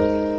Bye.